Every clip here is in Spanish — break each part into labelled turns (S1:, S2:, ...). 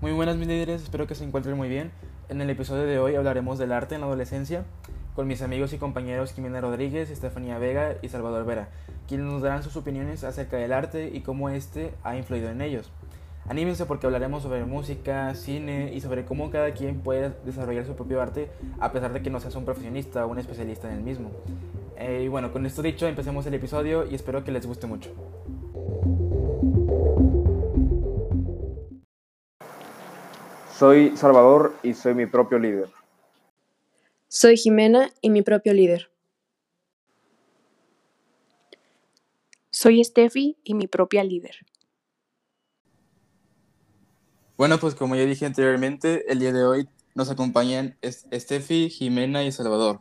S1: Muy buenas mis líderes, espero que se encuentren muy bien. En el episodio de hoy hablaremos del arte en la adolescencia con mis amigos y compañeros Jimena Rodríguez, Estefanía Vega y Salvador Vera, quienes nos darán sus opiniones acerca del arte y cómo éste ha influido en ellos. Anímense porque hablaremos sobre música, cine y sobre cómo cada quien puede desarrollar su propio arte a pesar de que no seas un profesionista o un especialista en el mismo. Eh, y bueno, con esto dicho, empecemos el episodio y espero que les guste mucho.
S2: Soy Salvador y soy mi propio líder.
S3: Soy Jimena y mi propio líder.
S4: Soy Steffi y mi propia líder.
S1: Bueno, pues como ya dije anteriormente, el día de hoy nos acompañan Steffi, Jimena y Salvador.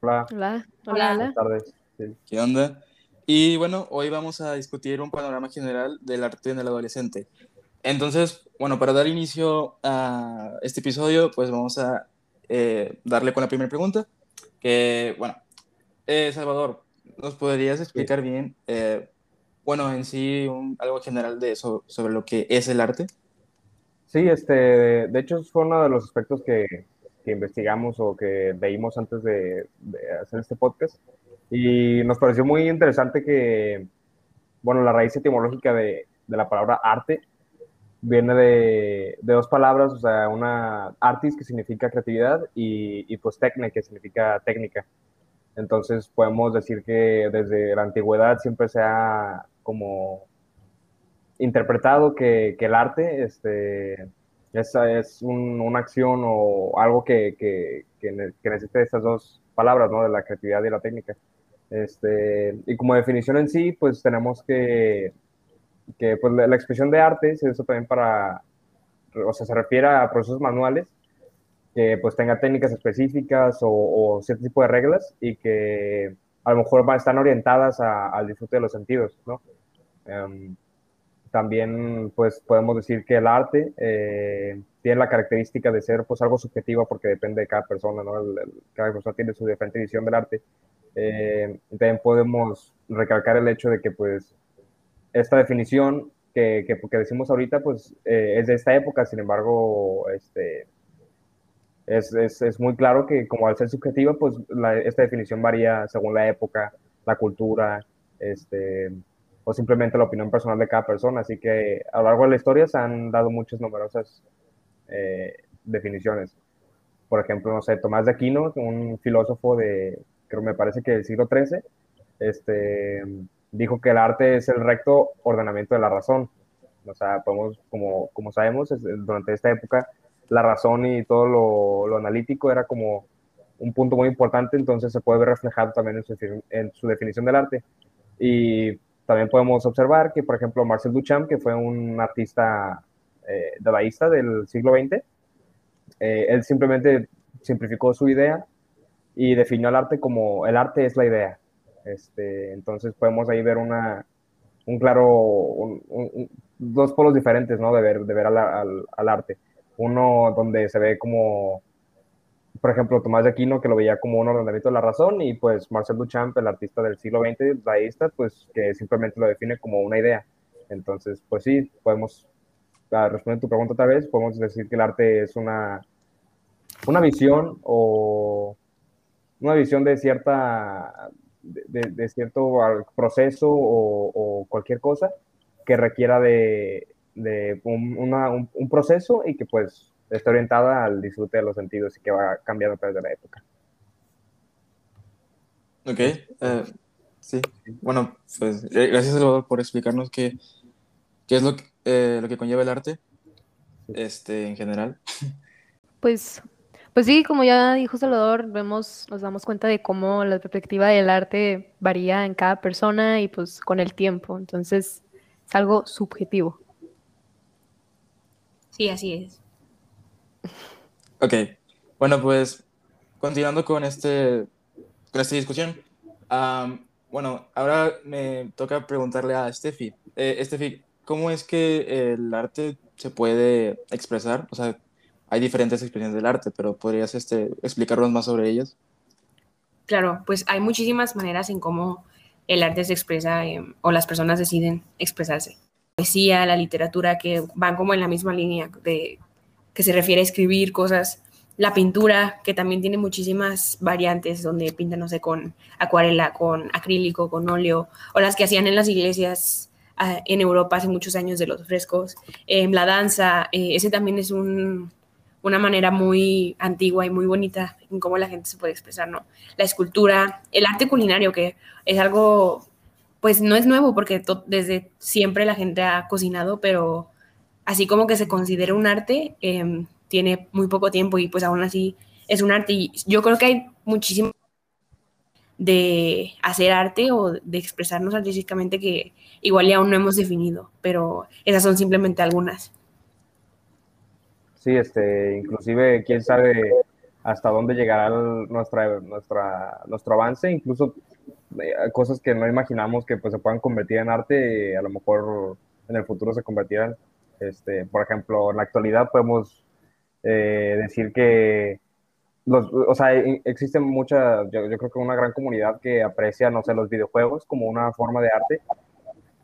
S2: Hola.
S3: Hola.
S4: Hola.
S2: Buenas tardes. Sí.
S1: ¿Qué onda? Y bueno, hoy vamos a discutir un panorama general del arte en el adolescente. Entonces, bueno, para dar inicio a este episodio, pues vamos a eh, darle con la primera pregunta. Que, bueno, eh, Salvador, ¿nos podrías explicar bien, eh, bueno, en sí, un- algo general de eso, sobre lo que es el arte?
S2: Sí, este, de hecho fue uno de los aspectos que, que investigamos o que veímos antes de, de hacer este podcast y nos pareció muy interesante que, bueno, la raíz etimológica de, de la palabra arte viene de, dos palabras, o sea, una artis que significa creatividad y, y pues tecne que significa técnica. Entonces podemos decir que desde la antigüedad siempre se ha como interpretado que, el arte este, es, es un- una acción o algo que, que, que necesite estas dos palabras, ¿no? De la creatividad y la técnica. Este, y como definición en sí, pues tenemos que, que pues, la, expresión de arte se usa también para, o sea, se refiere a procesos manuales que pues tenga técnicas específicas o, o cierto tipo de reglas y que a lo mejor va- están orientadas al disfrute de los sentidos, ¿no? Em, también pues podemos decir que el arte eh, tiene la característica de ser pues algo subjetivo porque depende de cada persona, ¿no? Cada persona tiene su diferente visión del arte. Eh, también podemos recalcar el hecho de que pues esta definición que, que, decimos ahorita pues eh, es de esta época, sin embargo, este, es, es, es muy claro que como al ser subjetiva, pues esta definición varía según la época, la cultura, este, o simplemente la opinión personal de cada persona. Así que a lo largo de la historia se han dado muchas numerosas eh, definiciones. Por ejemplo, no sé, Tomás de Aquino, un filósofo de, creo me parece que del siglo XIII, este, dijo que el arte es el recto ordenamiento de la razón. O sea, podemos, como, como sabemos, durante esta época la razón y todo lo, analítico era como un punto muy importante, entonces se puede ver reflejado también en su, defini- en su definición del arte. Y también podemos observar que, por ejemplo, Marcel Duchamp, que fue un artista eh, dadaísta del siglo XX, eh, él simplemente simplificó su idea y definió el arte como el arte es la idea. Este, entonces podemos ahí ver una, un claro, dos polos diferentes, ¿no? De ver, de ver al, arte. Uno donde se ve como, por ejemplo, Tomás de Aquino, que lo veía como un ordenamiento de la razón, y pues Marcel Duchamp, el artista del siglo XX, dadaísta, pues que simplemente lo define como una idea. Entonces, pues sí, podemos, a responder tu pregunta otra vez, podemos decir que el arte es una, una visión o una visión de cierta de, de- cierto proceso o, o cualquier cosa que requiera de, de un, una- un- un proceso y que pues esté orientada al disfrute de los sentidos y que va cambiando a través de la época.
S1: Ok, eh, sí. Bueno, pues eh, gracias Salvador por explicarnos qué, qué es lo que, eh, lo que conlleva el arte este, en general.
S4: Pues, pues sí, como ya dijo Salvador, vemos, nos damos cuenta de cómo la perspectiva del arte varía en cada persona y pues con el tiempo. Entonces, es algo subjetivo.
S5: Sí, así es.
S1: Ok, bueno, pues continuando con, este, con esta discusión. am, bueno, ahora me toca preguntarle a Steffi. Eh, Steffi, ¿cómo es que el arte se puede expresar? O sea, hay diferentes expresiones del arte, pero ¿podrías este, explicarnos más sobre ellas?
S5: Claro, pues hay muchísimas maneras en cómo el arte se expresa eh, o las personas deciden expresarse. poesía, la literatura, que van como en la misma línea de que se refiere a escribir cosas. La pintura, que también tiene muchísimas variantes, donde pintan, no sé, con acuarela, con acrílico, con óleo, o las que hacían en las iglesias uh, en Europa hace muchos años de los frescos. Eh, la danza, eh, ese también es un, una manera muy antigua y muy bonita en cómo la gente se puede expresar, ¿no? La escultura, el arte culinario, que es algo, pues no es nuevo porque desde siempre la gente ha cocinado, pero así como que se considera un arte, eh, tiene muy poco tiempo y pues aún así es un arte. Y yo creo que hay muchísimo de hacer arte o de expresarnos artísticamente que igual ya aún no hemos definido, pero esas son simplemente algunas.
S2: Sí, este, inclusive quién sabe hasta dónde llegará el, nuestra, nuestra, nuestro avance, incluso eh, cosas que no imaginamos que pues, se puedan convertir en arte, a lo mejor en el futuro se convertirán. Este, por ejemplo, en la actualidad podemos eh, decir que los, o sea, existe mucha, yo, yo, creo que una gran comunidad que aprecia, no sé, los videojuegos como una forma de arte.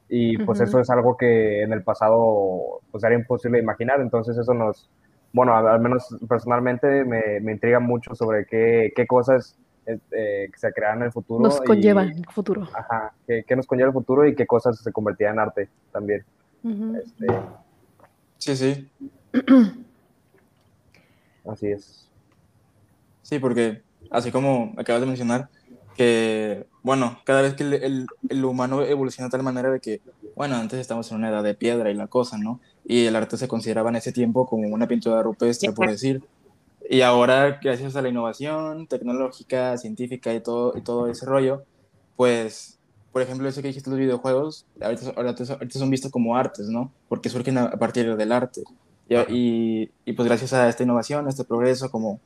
S2: Y pues uh -huh. eso es algo que en el pasado pues era imposible imaginar. Entonces eso nos, bueno, al menos personalmente me, me intriga mucho sobre qué, qué cosas eh, se crearán en el futuro.
S4: Nos conlleva el futuro.
S2: Ajá, qué, qué, nos conlleva el futuro y qué cosas se convertirán en arte también. Uh -huh. este,
S1: sí, sí.
S2: Así es.
S1: Sí, porque así como acabas de mencionar, que, bueno, cada vez que el, el, el, humano evoluciona de tal manera de que, bueno, antes estamos en una edad de piedra y la cosa, ¿no? Y el arte se consideraba en ese tiempo como una pintura rupestre, por decir. Y ahora, gracias a la innovación tecnológica, científica y todo, y todo ese rollo, pues, por ejemplo, eso que dijiste los videojuegos, ahorita, ahorita, ahorita son vistos como artes, ¿no? Porque surgen a partir del arte. Y, y, y, pues gracias a esta innovación, a este progreso como,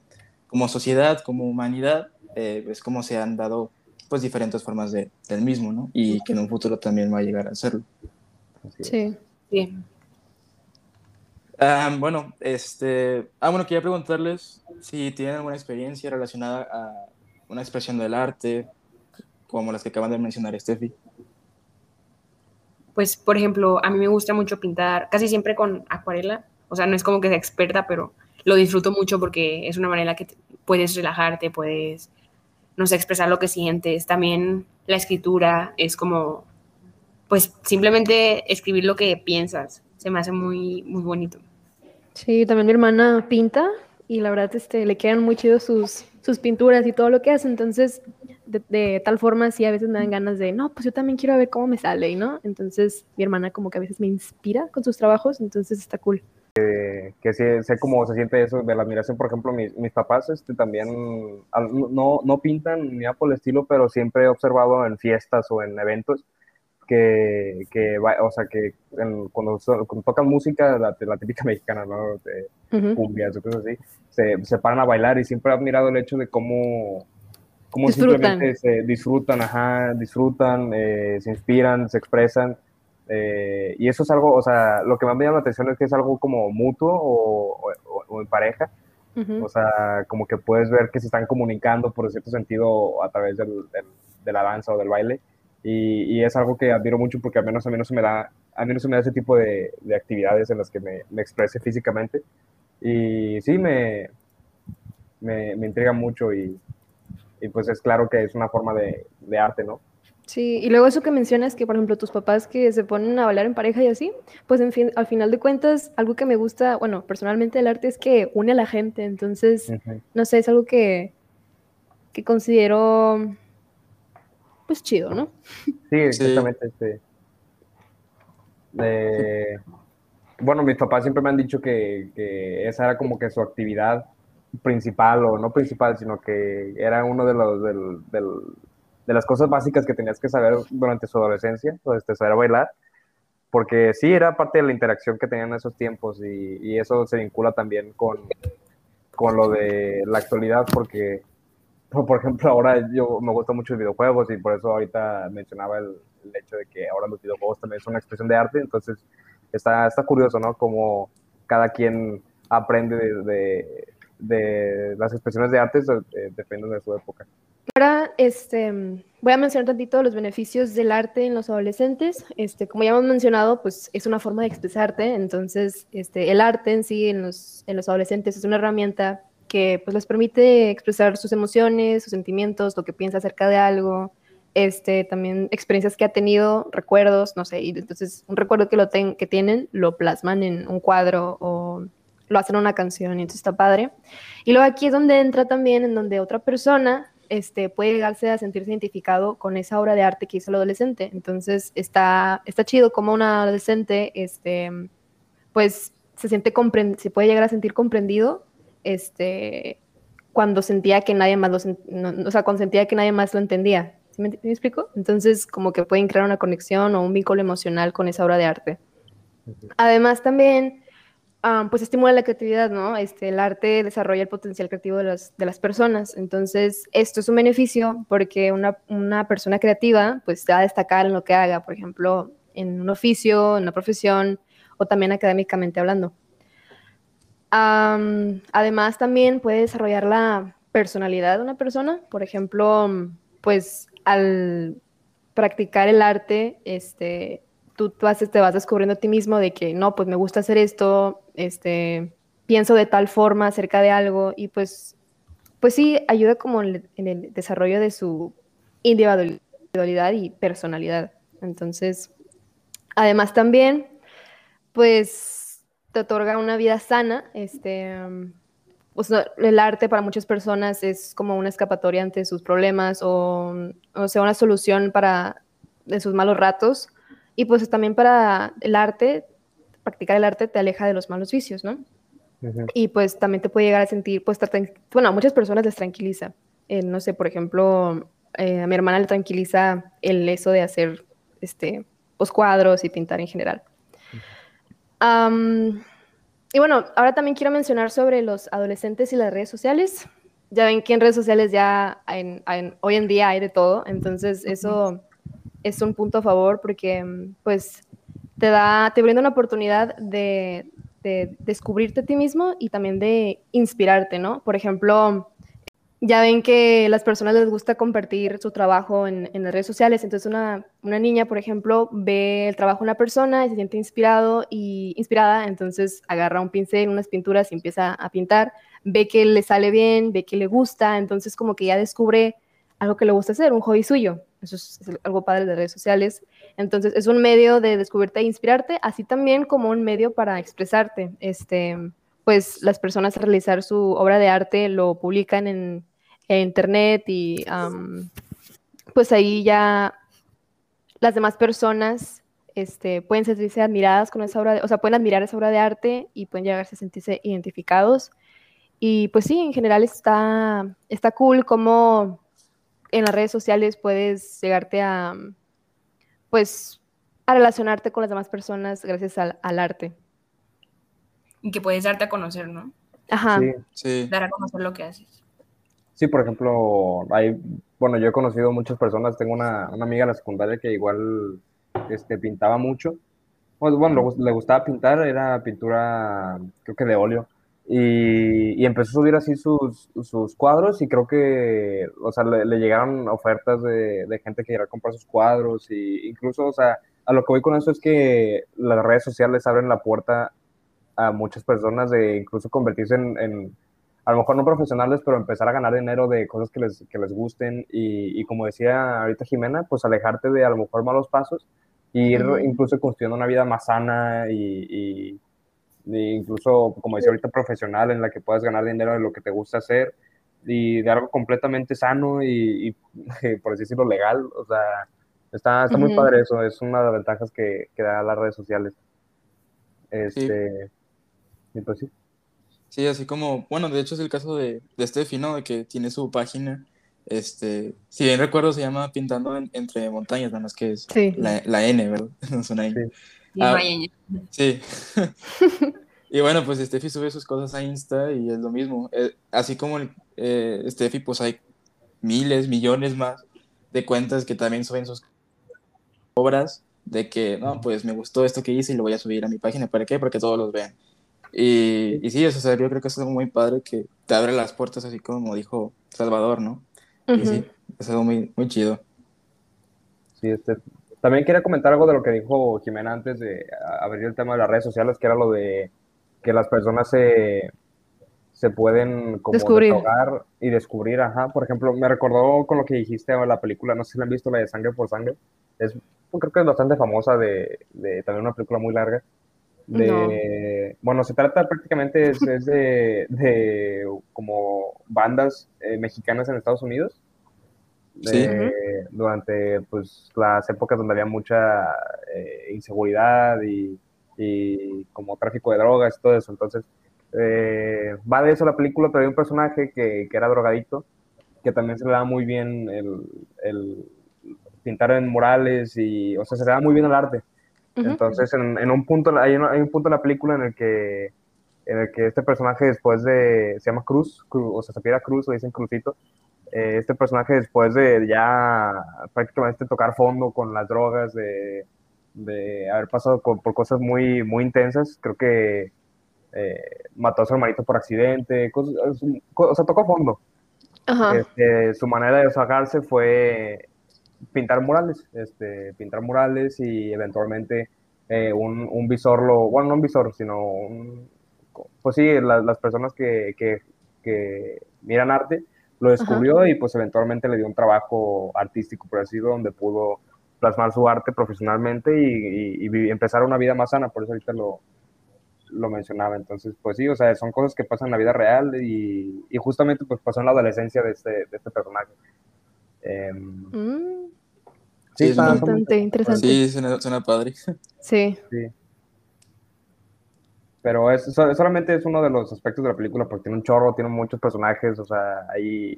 S1: como sociedad, como humanidad, eh, es como se han dado pues diferentes formas de, del mismo, ¿no? Y que en un futuro también va a llegar a hacerlo.
S4: Sí.
S5: sí.
S1: Um, bueno, este, ah, bueno, quería preguntarles si tienen alguna experiencia relacionada a una expresión del arte, como las que acaban de mencionar, Steffi.
S5: Pues, por ejemplo, a mí me gusta mucho pintar, casi siempre con acuarela, o sea, no es como que sea experta, pero lo disfruto mucho porque es una manera que puedes relajarte, puedes, no sé, expresar lo que sientes. También la escritura es como, pues simplemente escribir lo que piensas. Se me hace muy, muy bonito.
S4: Sí, también mi hermana pinta y la verdad este, le quedan muy chidos sus, sus pinturas y todo lo que hace. Entonces, de, tal forma, sí, a veces me dan ganas de, no, pues yo también quiero ver cómo me sale, ¿no? Entonces, mi hermana como que a veces me inspira con sus trabajos, entonces está cool
S2: que, que sé, sé, cómo se siente eso de la admiración. Por ejemplo, mis, mis papás este, también no, no pintan ni nada por el estilo, pero siempre he observado en fiestas o en eventos que, que o sea, que en, cuando, cuando, tocan música, la, la típica mexicana, ¿no? De uh -huh. cumbias o cosas así, se, se, paran a bailar y siempre he admirado el hecho de cómo, cómo
S4: disfrutan.
S2: simplemente se disfrutan, ajá, disfrutan, eh, se inspiran, se expresan. Eh, y eso es algo, o sea, lo que más me llama la atención es que es algo como mutuo o, o, o en pareja. Uh -huh. O sea, como que puedes ver que se están comunicando por cierto sentido a través del, del, de la danza o del baile. Y, y, es algo que admiro mucho porque al menos a mí no se me da, a mí no se me da ese tipo de, de actividades en las que me, me, exprese físicamente. Y sí, me, me, me intriga mucho y, y, pues es claro que es una forma de, de arte, ¿no?
S4: Sí, y luego eso que mencionas, que por ejemplo tus papás que se ponen a bailar en pareja y así, pues en fin, al final de cuentas, algo que me gusta, bueno, personalmente del arte es que une a la gente, entonces, uh -huh. no sé, es algo que, que considero, pues chido, ¿no?
S2: Sí, exactamente. Sí. De, bueno, mis papás siempre me han dicho que, que, esa era como que su actividad principal, o no principal, sino que era uno de los, del, del de las cosas básicas que tenías que saber durante su adolescencia, este, saber bailar, porque sí, era parte de la interacción que tenían en esos tiempos y, eso se vincula también con, con, lo de la actualidad, porque, por ejemplo, ahora yo me gustan mucho los videojuegos y por eso ahorita mencionaba el, el, hecho de que ahora los videojuegos también son una expresión de arte, entonces está, está curioso, ¿no? Como cada quien aprende de, de, las expresiones de arte, de, dependiendo de su época.
S4: Ahora este, voy a mencionar tantito los beneficios del arte en los adolescentes. Este, como ya hemos mencionado, pues es una forma de expresarte, entonces este, el arte en sí en los, en los adolescentes es una herramienta que pues, les permite expresar sus emociones, sus sentimientos, lo que piensa acerca de algo, este, también experiencias que ha tenido, recuerdos, no sé, y entonces un recuerdo que, lo que tienen lo plasman en un cuadro o lo hacen en una canción y entonces está padre. Y luego aquí es donde entra también en donde otra persona este, puede llegarse a sentirse identificado con esa obra de arte que hizo el adolescente. Entonces está, está chido como un adolescente este, pues se siente se puede llegar a sentir comprendido este, cuando sentía que nadie más lo, o sea, cuando sentía que nadie más lo entendía. me, explico? Entonces, como que pueden crear una conexión o un vínculo emocional con esa obra de arte. Además, también, pues estimula la creatividad, ¿no? Este, el arte desarrolla el potencial creativo de las, de las personas. Entonces, esto es un beneficio porque una, una persona creativa, pues, va a destacar en lo que haga, por ejemplo, en un oficio, en una profesión o también académicamente hablando además, también puede desarrollar la personalidad de una persona. Por ejemplo, pues al practicar el arte, este, tú, te vas descubriendo a ti mismo de que no, pues me gusta hacer esto, este, pienso de tal forma acerca de algo y pues, pues sí, ayuda como en el desarrollo de su individualidad y personalidad. Entonces, además también, pues te otorga una vida sana. Este, pues, el arte para muchas personas es como una escapatoria ante sus problemas o, o sea, una solución para de sus malos ratos. Y pues también para el arte, practicar el arte te aleja de los malos vicios, ¿no? Y pues también te puede llegar a sentir, pues, bueno, a muchas personas les tranquiliza. Eh, no sé, por ejemplo, eh, a mi hermana le tranquiliza el eso de hacer este, pues, cuadros y pintar en general y bueno, ahora también quiero mencionar sobre los adolescentes y las redes sociales. Ya ven que en redes sociales ya hoy en día hay de todo, entonces eso es un punto a favor porque pues te da, te brinda una oportunidad de, de descubrirte a ti mismo y también de inspirarte, ¿no? Por ejemplo, ya ven que las personas les gusta compartir su trabajo en, las redes sociales. Entonces, una, niña, por ejemplo, ve el trabajo de una persona y se siente inspirado y inspirada, entonces agarra un pincel, unas pinturas y empieza a pintar. Ve que le sale bien, ve que le gusta, entonces como que ya descubre algo que le gusta hacer, un hobby suyo. Eso es, algo padre de redes sociales. Entonces, es un medio de descubrirte e inspirarte, así también como un medio para expresarte. Este, pues las personas realizar su obra de arte lo publican en internet y pues ahí ya las demás personas este, pueden sentirse admiradas con esa obra, de, o sea, pueden admirar esa obra de arte y pueden llegarse a sentirse identificados. Y pues sí, en general está, está cool como en las redes sociales puedes llegarte a, pues, a relacionarte con las demás personas gracias al, al arte.
S5: Y que puedes darte a conocer, ¿no?
S4: Ajá.
S1: Sí.
S5: Dar a conocer lo que haces.
S2: Sí, por ejemplo, hay, bueno, yo he conocido muchas personas, tengo una, una amiga en la secundaria que igual este, pintaba mucho. Pues, bueno, le gustaba pintar, era pintura, creo que de óleo. Y, y, empezó a subir así sus, sus, cuadros y creo que, o sea, le, llegaron ofertas de, de, gente que iba a comprar sus cuadros y incluso, o sea, a lo que voy con eso es que las redes sociales abren la puerta a muchas personas de incluso convertirse en a lo mejor no profesionales, pero empezar a ganar dinero de cosas que les, que les gusten y, y, como decía ahorita Jimena, pues alejarte de a lo mejor malos pasos e ir incluso construyendo una vida más sana y, incluso, como decía ahorita, profesional en la que puedas ganar dinero de lo que te gusta hacer y de algo completamente sano y, por así decirlo, legal. O sea, está, está muy padre eso, es una de las ventajas que, que da las redes sociales. Este, y pues sí.
S1: Sí, así como, bueno, de hecho es el caso de, de Steffi, ¿no? De que tiene su página, este, si bien recuerdo se llama Pintando entre Montañas, nada más que es la, la, N, ¿verdad? No es una N. Sí. Ah, y bueno, pues Steffi sube sus cosas a Insta y es lo mismo. Eh, así como eh, Steffi, pues hay miles, millones más de cuentas que también suben sus obras de que, no, pues me gustó esto que hice y lo voy a subir a mi página. ¿Para qué? Para que todos los vean. Y, y sí, eso, o sea, yo creo que es algo muy padre que te abre las puertas, así como dijo Salvador, ¿no? Y sí, es algo muy, muy chido.
S2: Sí, este, también quería comentar algo de lo que dijo Jimena antes de abrir el tema de las redes sociales, que era lo de que las personas se, se pueden como
S4: Descubrir.
S2: y descubrir, ajá. Por ejemplo, me recordó con lo que dijiste de la película, no sé si la han visto, la de Sangre por Sangre. Es, creo que es bastante famosa, de, de también una película muy larga. De, Bueno, se trata prácticamente es, es de, de, como bandas eh, mexicanas en Estados Unidos.
S1: Sí.
S2: Eh, durante pues las épocas donde había mucha eh, inseguridad y, y, como tráfico de drogas y todo eso. Entonces, eh, va de eso la película, pero hay un personaje que, que, era drogadicto, que también se le da muy bien el, el pintar en murales y, o sea, se le da muy bien el arte. Uh -huh. Entonces, en, en, un punto, hay un, hay un punto en la película en el que en el que este personaje después de, se llama Cruz, Cruz o sea, se pide Cruz, o dicen Cruzito, eh, este personaje después de ya prácticamente tocar fondo con las drogas, de, de haber pasado por, por, cosas muy, muy intensas, creo que eh, mató a su hermanito por accidente, cosas, o sea, tocó fondo. Este, su manera de desahogarse fue pintar murales, este, pintar murales y eventualmente eh, un, un, visor, lo, bueno, no un visor, sino un, pues sí, la, las personas que, que, que, miran arte lo descubrió Ajá. y pues eventualmente le dio un trabajo artístico, por así donde pudo plasmar su arte profesionalmente y, y, y, empezar una vida más sana, por eso ahorita lo, lo mencionaba. Entonces, pues sí, o sea, son cosas que pasan en la vida real y, y justamente pues pasó en la adolescencia de este, de este personaje. Eh,
S4: mm. Sí, sí bastante interesante.
S1: Sí, suena, suena padre.
S4: Sí.
S2: sí. Pero es, solamente es uno de los aspectos de la película, porque tiene un chorro, tiene muchos personajes, o sea, hay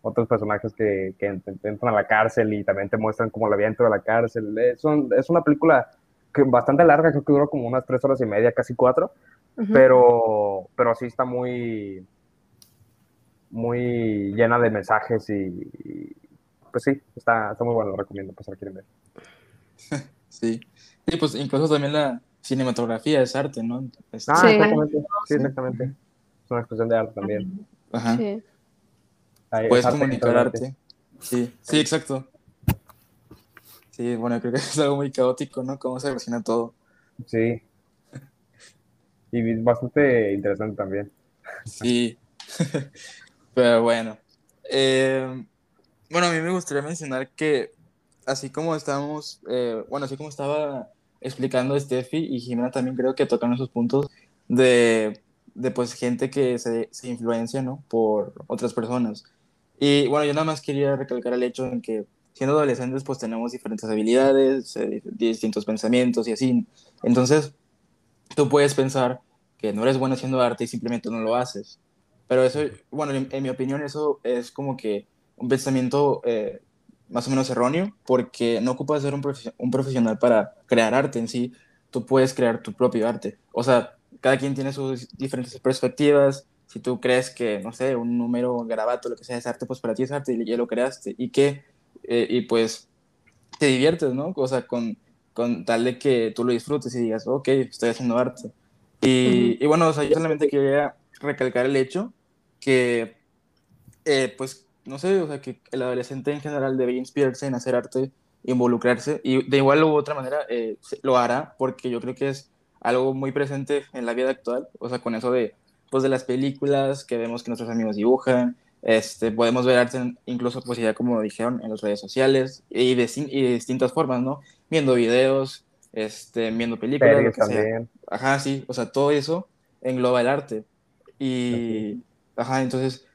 S2: otros personajes que, que entran a la cárcel y también te muestran como la vida dentro de la cárcel. Es, un, es una película que bastante larga, creo que duró como unas tres horas y media, casi cuatro, uh -huh. pero, pero sí está muy, muy llena de mensajes y, y pues sí, está, está muy bueno, lo recomiendo, pues si lo quieren ver.
S1: Sí, y pues incluso también la cinematografía es arte, ¿no?
S2: Este... Ah, sí. exactamente, sí, exactamente. Es una expresión de arte también.
S1: Ajá. Sí. Ahí, Puedes comunicar arte. arte. Sí, sí, exacto. Sí, bueno, creo que es algo muy caótico, ¿no? Cómo se relaciona todo.
S2: Sí. Y bastante interesante también.
S1: Sí. Pero bueno. Eh, bueno, a mí me gustaría mencionar que así como estamos, eh, bueno, así como estaba explicando Steffi y Jimena también creo que tocan esos puntos de, de pues gente que se, se, influencia, ¿no? Por otras personas. Y bueno, yo nada más quería recalcar el hecho en que siendo adolescentes pues tenemos diferentes habilidades, eh, distintos pensamientos y así. Entonces, tú puedes pensar que no eres bueno haciendo arte y simplemente no lo haces. Pero eso, bueno, en, mi opinión eso es como que un pensamiento eh, más o menos erróneo, porque no ocupas ser un, profe un, profesional para crear arte en sí, tú puedes crear tu propio arte. O sea, cada quien tiene sus diferentes perspectivas. Si tú crees que, no sé, un número, un garabato, lo que sea es arte, pues para ti es arte y ya lo creaste. Y que, eh, y pues te diviertes, ¿no? O sea, con, con tal de que tú lo disfrutes y digas, ok, estoy haciendo arte. Y, y bueno, o sea, yo solamente quería recalcar el hecho que, eh, pues, no sé, o sea, que el adolescente en general debe inspirarse en hacer arte, involucrarse, y de igual u otra manera eh, lo hará, porque yo creo que es algo muy presente en la vida actual, o sea, con eso de, pues, de las películas que vemos que nuestros amigos dibujan, este, podemos ver arte en, incluso, pues ya como dijeron, en las redes sociales, y de, y de distintas formas, ¿no? Viendo videos, este, viendo películas, lo que
S2: también.
S1: sea. Ajá, sí, o sea, todo eso engloba el arte. Y, ajá, entonces,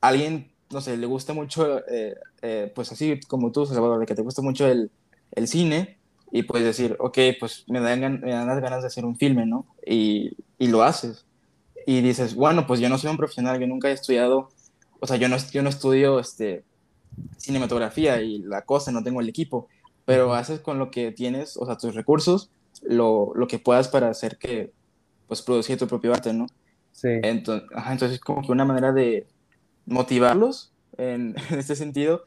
S1: alguien no sé, le gusta mucho, eh, eh, pues así como tú, Salvador, que te gusta mucho el, el cine, y puedes decir, ok, pues me dan, me dan las ganas de hacer un filme, ¿no? Y, y, lo haces. Y dices, bueno, pues yo no soy un profesional, yo nunca he estudiado, o sea, yo no, yo no estudio este, cinematografía y la cosa, no tengo el equipo, pero haces con lo que tienes, o sea, tus recursos, lo, lo que puedas para hacer que, pues, producir tu propio arte, ¿no?
S2: Sí.
S1: Entonces, ajá, entonces como que una manera de motivarlos en, en, este sentido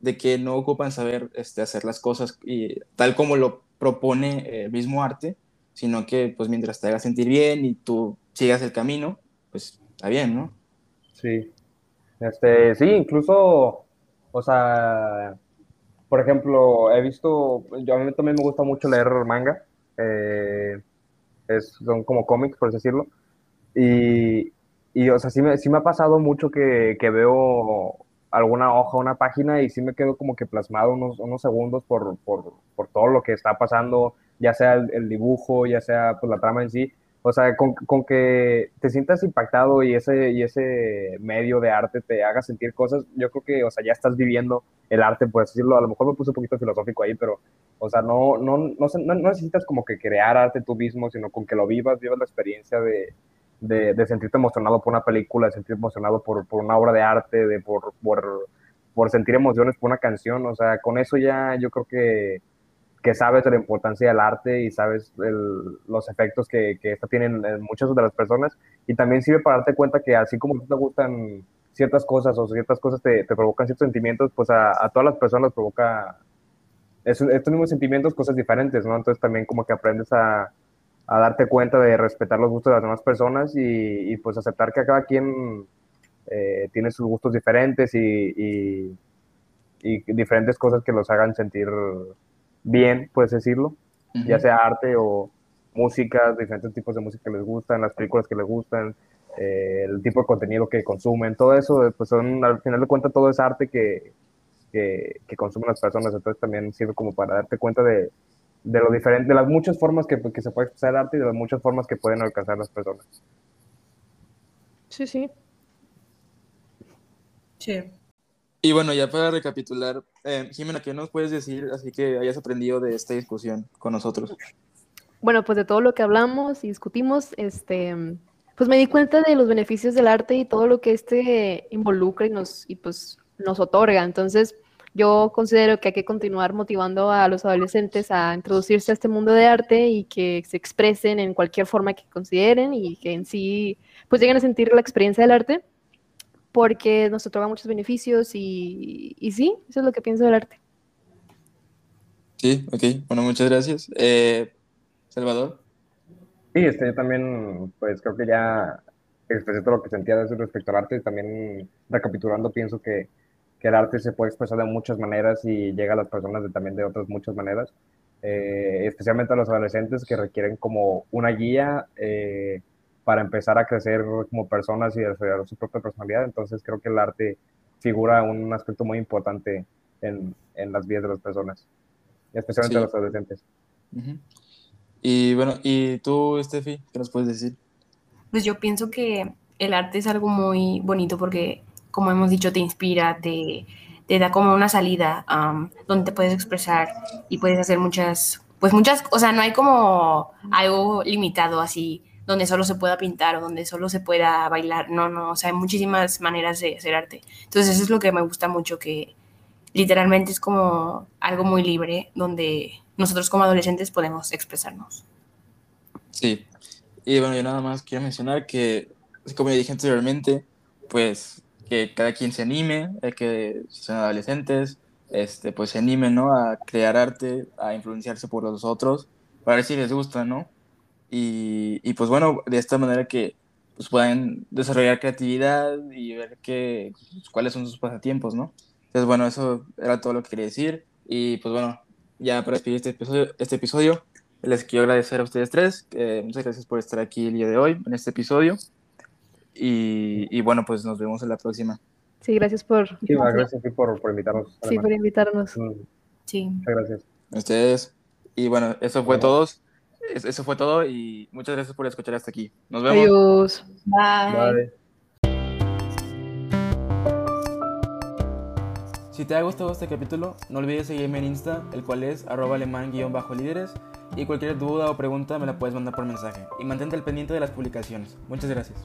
S1: de que no ocupan saber este, hacer las cosas y, tal como lo propone el mismo arte, sino que pues mientras te haga sentir bien y tú sigas el camino, pues está bien, ¿no?
S2: Sí. Este, sí, incluso O sea, por ejemplo, he visto, yo a mí también me gusta mucho leer manga, eh, es, son como cómics, por así decirlo, y, y, o sea, sí me, sí me ha pasado mucho que, que veo alguna hoja, una página, y sí me quedo como que plasmado unos, unos segundos por, por, por todo lo que está pasando, ya sea el, dibujo, ya sea pues, la trama en sí, o sea, con, con, que te sientas impactado y ese, y ese medio de arte te haga sentir cosas, yo creo que, o sea, ya estás viviendo el arte, por decirlo, a lo mejor me puse un poquito filosófico ahí, pero, o sea, no, no, no, no necesitas como que crear arte tú mismo, sino con que lo vivas, vivas la experiencia de, de, de sentirte emocionado por una película, de sentirte emocionado por, por una obra de arte, de por, por, por sentir emociones por una canción, o sea, con eso ya yo creo que que sabes la importancia del arte y sabes los efectos que, que esto tiene en muchas de las personas. Y también sirve para darte cuenta que así como te gustan ciertas cosas o ciertas cosas te, te provocan ciertos sentimientos, pues a, a, todas las personas provoca es, estos mismos sentimientos, cosas diferentes, ¿no? Entonces también como que aprendes a, a darte cuenta de respetar los gustos de las demás personas y, y pues aceptar que cada quien eh, tiene sus gustos diferentes y, y, y diferentes cosas que los hagan sentir bien, puedes decirlo, uh -huh. ya sea arte o música, diferentes tipos de música que les gustan, las películas que les gustan, eh, el tipo de contenido que consumen, todo eso, pues son, al final de cuentas, todo es arte que, que, que, consumen las personas, entonces también sirve como para darte cuenta de, de lo diferente, de las muchas formas que, que se puede expresar el arte y de las muchas formas que pueden alcanzar las personas.
S4: Sí, sí.
S5: Sí.
S1: Y bueno, ya para recapitular, eh, Jimena, ¿qué nos puedes decir así que hayas aprendido de esta discusión con nosotros?
S4: Bueno, pues de todo lo que hablamos y discutimos, este, pues me di cuenta de los beneficios del arte y todo lo que este involucra y nos, y pues nos otorga. Entonces, yo considero que hay que continuar motivando a los adolescentes a introducirse a este mundo de arte y que se expresen en cualquier forma que consideren y que en sí, pues lleguen a sentir la experiencia del arte porque nos otorga muchos beneficios y, y, sí, eso es lo que pienso del arte.
S1: Sí, ok, bueno, muchas gracias. Eh, Salvador.
S2: Sí, este, yo también, pues creo que ya expresé todo lo que sentía respecto al arte, también recapitulando, pienso que, que, el arte se puede expresar de muchas maneras y llega a las personas de, también de otras muchas maneras, eh, especialmente a los adolescentes que requieren como una guía. Eh, para empezar a crecer como personas y desarrollar su propia personalidad. Entonces creo que el arte figura un aspecto muy importante en, en las vidas de las personas, especialmente sí. los adolescentes.
S1: Uh -huh. Y bueno, ¿y tú, Steffi, qué nos puedes decir?
S5: Pues yo pienso que el arte es algo muy bonito porque, como hemos dicho, te inspira, te, te da como una salida donde te puedes expresar y puedes hacer muchas, pues muchas, o sea, no hay como algo limitado así donde solo se pueda pintar o donde solo se pueda bailar. No, no, o sea, hay muchísimas maneras de hacer arte. Entonces eso es lo que me gusta mucho, que literalmente es como algo muy libre, donde nosotros como adolescentes podemos expresarnos.
S1: Sí, y bueno, yo nada más quiero mencionar que, como ya dije anteriormente, pues que cada quien se anime, eh, que si son adolescentes, este, pues se animen, ¿no? A crear arte, a influenciarse por los otros, para ver si les gusta, ¿no? Y, y, pues bueno, de esta manera que pues, puedan desarrollar creatividad y ver que, pues, cuáles son sus pasatiempos, ¿no? Entonces, bueno, eso era todo lo que quería decir. Y pues bueno, ya para despedir este episodio, este episodio les quiero agradecer a ustedes tres. Eh, muchas gracias por estar aquí el día de hoy en este episodio. Y, y bueno, pues nos vemos en la próxima.
S4: Sí, gracias por...
S2: Sí, gracias por, por invitarnos.
S4: Sí, por invitarnos.
S2: Mm.
S5: Sí.
S2: Muchas gracias.
S1: Ustedes. Y bueno, eso fue bueno. todos eso fue todo y muchas gracias por escuchar hasta aquí. Nos vemos.
S4: Adiós.
S5: Bye. Bye.
S1: Si te ha gustado este capítulo, no olvides seguirme en Insta, el cual es arroba alemán-líderes, y cualquier duda o pregunta me la puedes mandar por mensaje. Y mantente al pendiente de las publicaciones. Muchas gracias.